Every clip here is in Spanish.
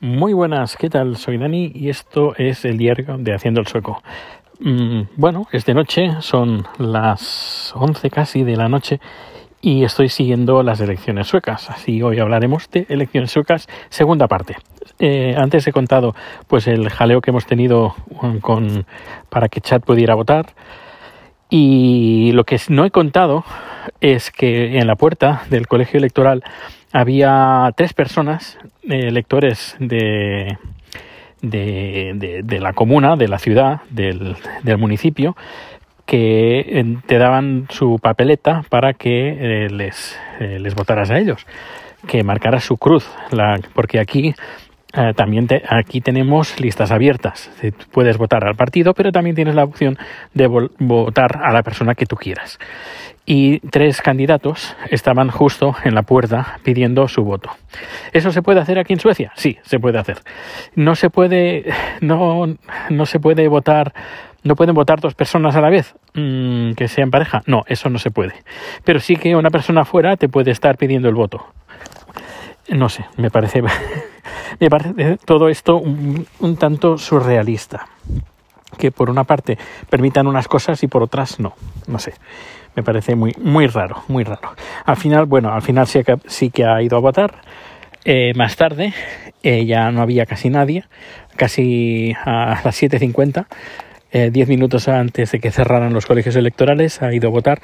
Muy buenas, ¿qué tal? Soy Dani y esto es el diario de Haciendo el Sueco. Mm, bueno, es de noche, son las 11 casi de la noche y estoy siguiendo las elecciones suecas. Así hoy hablaremos de elecciones suecas, segunda parte. Eh, antes he contado pues el jaleo que hemos tenido con, para que Chat pudiera votar. Y lo que no he contado es que en la puerta del colegio electoral había tres personas, eh, electores de, de, de, la comuna, de la ciudad, del, del municipio, que eh, te daban su papeleta para que eh, les, les votaras a ellos, que marcaras su cruz, la, porque aquí eh, también te, aquí tenemos listas abiertas. Puedes votar al partido, pero también tienes la opción de votar a la persona que tú quieras. Y tres candidatos estaban justo en la puerta pidiendo su voto. ¿Eso se puede hacer aquí en Suecia? Sí, se puede hacer. No se puede, no, no se puede votar, no pueden votar dos personas a la vez mm, que sean pareja. No, eso no se puede. Pero sí que una persona fuera te puede estar pidiendo el voto. No sé, me parece me parece todo esto un, tanto surrealista. Que por una parte permitan unas cosas y por otras no. No sé. Me parece muy, muy raro, muy raro. Al final, bueno, al final sí que, sí que ha ido a votar. Eh, más tarde eh, ya no había casi nadie, casi a las 7.50, eh, 10 minutos antes de que cerraran los colegios electorales, ha ido a votar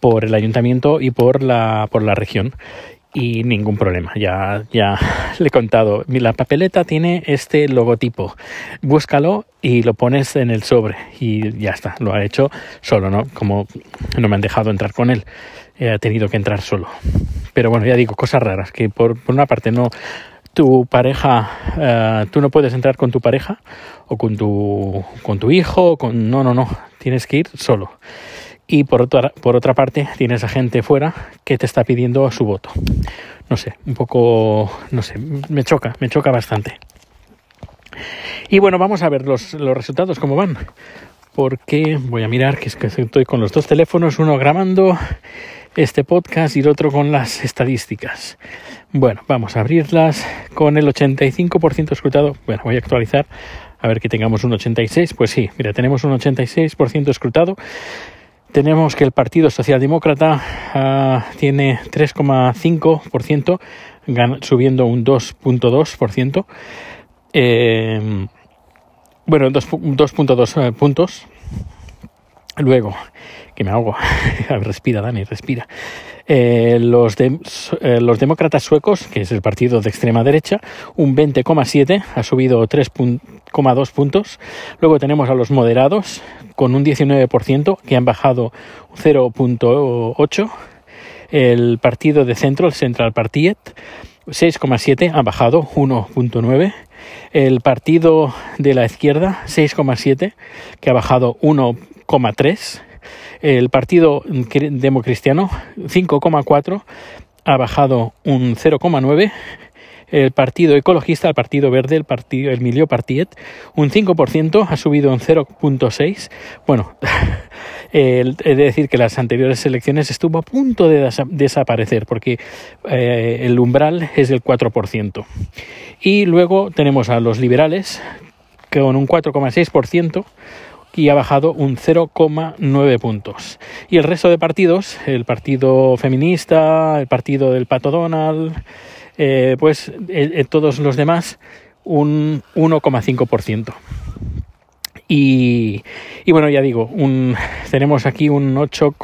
por el ayuntamiento y por la, por la región y ningún problema. Ya, ya le he contado. La papeleta tiene este logotipo. Búscalo y lo pones en el sobre y ya está. Lo ha hecho solo, ¿no? Como no me han dejado entrar con él, he tenido que entrar solo. Pero bueno, ya digo, cosas raras. Que por, por una parte no, tu pareja, uh, tú no puedes entrar con tu pareja o con tu, con tu hijo, con, no, no, no, tienes que ir solo y por otra, por otra parte tienes a gente fuera que te está pidiendo su voto. No sé, un poco, no sé, me choca, me choca bastante. Y bueno, vamos a ver los, los resultados, cómo van. Porque voy a mirar que es que estoy con los dos teléfonos, uno grabando este podcast y el otro con las estadísticas. Bueno, vamos a abrirlas con el 85% escrutado. Bueno, voy a actualizar a ver que tengamos un 86. Pues sí, mira, tenemos un 86% escrutado tenemos que el Partido Socialdemócrata uh, tiene 3,5%, subiendo un 2.2%. Eh, bueno, 2.2 eh, puntos. Luego, que me ahogo, respira Dani, respira. Eh, los, eh, los demócratas suecos, que es el partido de extrema derecha, un 20,7, ha subido 3,2 puntos. Luego tenemos a los moderados, con un 19%, que han bajado 0,8. El partido de centro, el Central Partiet, 6,7, ha bajado 1,9. El partido de la izquierda, 6,7, que ha bajado 1,3 el Partido Democristiano, 5,4, ha bajado un 0,9. El Partido Ecologista, el Partido Verde, el Partido El Milio Partiet, un 5%, ha subido un 0,6. Bueno, he de decir que las anteriores elecciones estuvo a punto de desaparecer porque eh, el umbral es del 4%. Y luego tenemos a los liberales con un 4,6%, y ha bajado un 0,9 puntos. Y el resto de partidos, el Partido Feminista, el Partido del Pato Donald, eh, pues eh, eh, todos los demás un 1,5%. Y, y, bueno, ya digo, un, tenemos aquí un 8,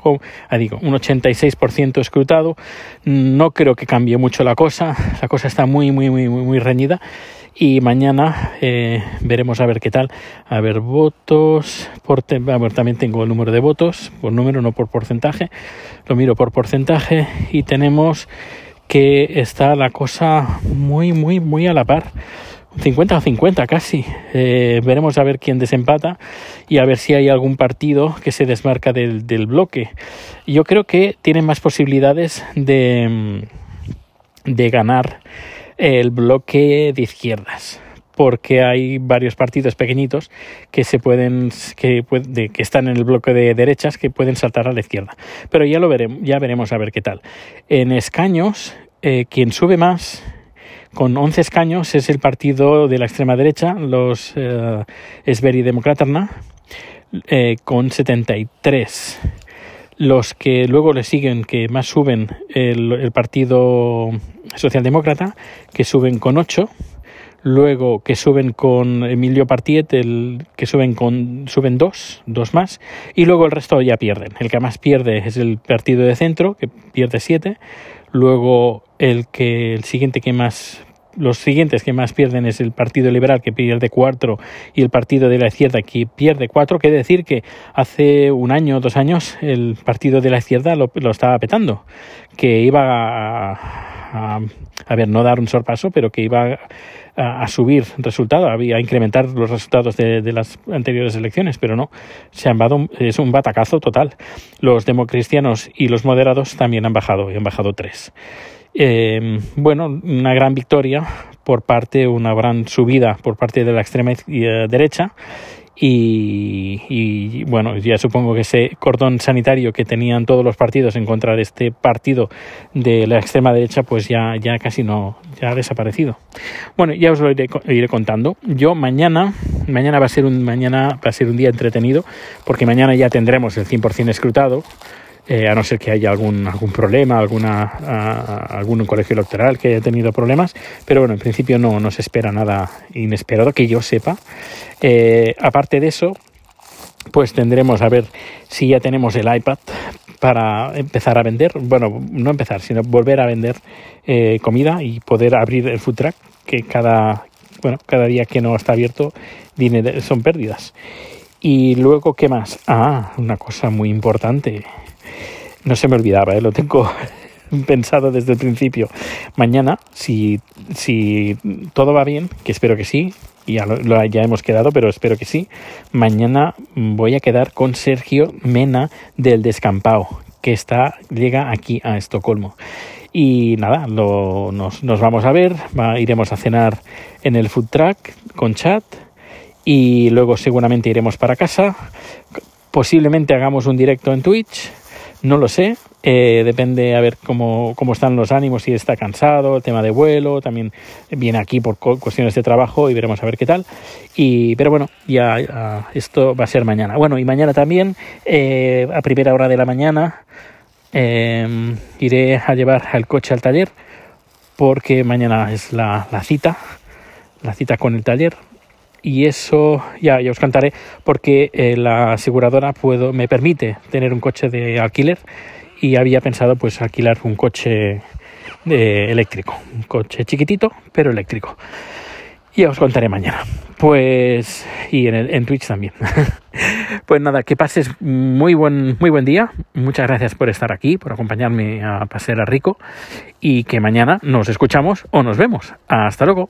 ah, digo, un 86% escrutado. No creo que cambie mucho la cosa. La cosa está muy, muy, muy, muy, muy reñida y mañana eh, veremos a ver qué tal. A ver, votos, por también tengo el número de votos, por número, no por porcentaje, lo miro por porcentaje y tenemos que está la cosa muy, muy, muy a la par. 50 o 50 casi. Eh, veremos a ver quién desempata y a ver si hay algún partido que se desmarca del, del bloque. Yo creo que tiene más posibilidades de, de ganar el bloque de izquierdas porque hay varios partidos pequeñitos que se pueden que, que están en el bloque de derechas que pueden saltar a la izquierda pero ya lo veremos ya veremos a ver qué tal en escaños eh, quien sube más con 11 escaños es el partido de la extrema derecha, los eh, Esberi Democraterna, eh, con 73. Los que luego le siguen, que más suben, el, el Partido Socialdemócrata, que suben con 8 luego que suben con Emilio Partiet, el, que suben con suben dos, dos más, y luego el resto ya pierden. El que más pierde es el partido de centro, que pierde siete, luego el que el siguiente que más los siguientes que más pierden es el Partido Liberal, que pierde cuatro, y el Partido de la Izquierda, que pierde cuatro. Quiere decir que hace un año o dos años el Partido de la Izquierda lo, lo estaba petando, que iba a, a, a, ver, no dar un sorpaso, pero que iba a, subir resultados, a incrementar los resultados de, las anteriores elecciones, pero no, se han bajado, es un batacazo total. Los democristianos y los moderados también han bajado, y han bajado tres. Eh, bueno, una gran victoria por parte, una gran subida por parte de la extrema derecha y, bueno, ya supongo que ese cordón sanitario que tenían todos los partidos en contra de este partido de la extrema derecha, pues ya, ya casi no, ya ha desaparecido. Bueno, ya os lo iré, iré contando. Yo mañana, mañana va a ser un, mañana va a ser un día entretenido, porque mañana ya tendremos el 100% escrutado eh, a no ser que haya algún, algún problema, alguna, algún colegio electoral que haya tenido problemas, pero bueno, en principio no, no se espera nada inesperado que yo sepa. Eh, aparte de eso, pues tendremos a ver si ya tenemos el iPad para empezar a vender, bueno, no empezar, sino volver a vender eh, comida y poder abrir el food truck, que cada, bueno, cada día que no está abierto son pérdidas. Y luego, ¿qué más? Ah, una cosa muy importante no se me olvidaba, ¿eh? lo tengo pensado desde el principio. Mañana, si, si todo va bien, que espero que sí, ya, ya hemos quedado, pero espero que sí, mañana voy a quedar con Sergio Mena del Descampado, que está, llega aquí a Estocolmo. Y nada, nos, nos, vamos a ver, iremos a cenar en el food truck con chat y luego seguramente iremos para casa. Posiblemente hagamos un directo en Twitch no lo sé, eh, depende a ver cómo, cómo, están los ánimos, si está cansado, el tema de vuelo, también viene aquí por cuestiones de trabajo y veremos a ver qué tal. Y, pero bueno, ya, esto va a ser mañana. Bueno, y mañana también, eh, a primera hora de la mañana, eh, iré a llevar el coche al taller porque mañana es la cita, la cita con el taller y eso ya, ya os contaré porque eh, la aseguradora puedo, me permite tener un coche de alquiler y había pensado pues alquilar un coche eléctrico, un coche chiquitito pero eléctrico. Ya os contaré mañana. Pues y en, el, en Twitch también. pues nada, que pases muy buen muy buen día. Muchas gracias por estar aquí, por acompañarme a pasear a Rico y que mañana nos escuchamos o nos vemos. Hasta luego.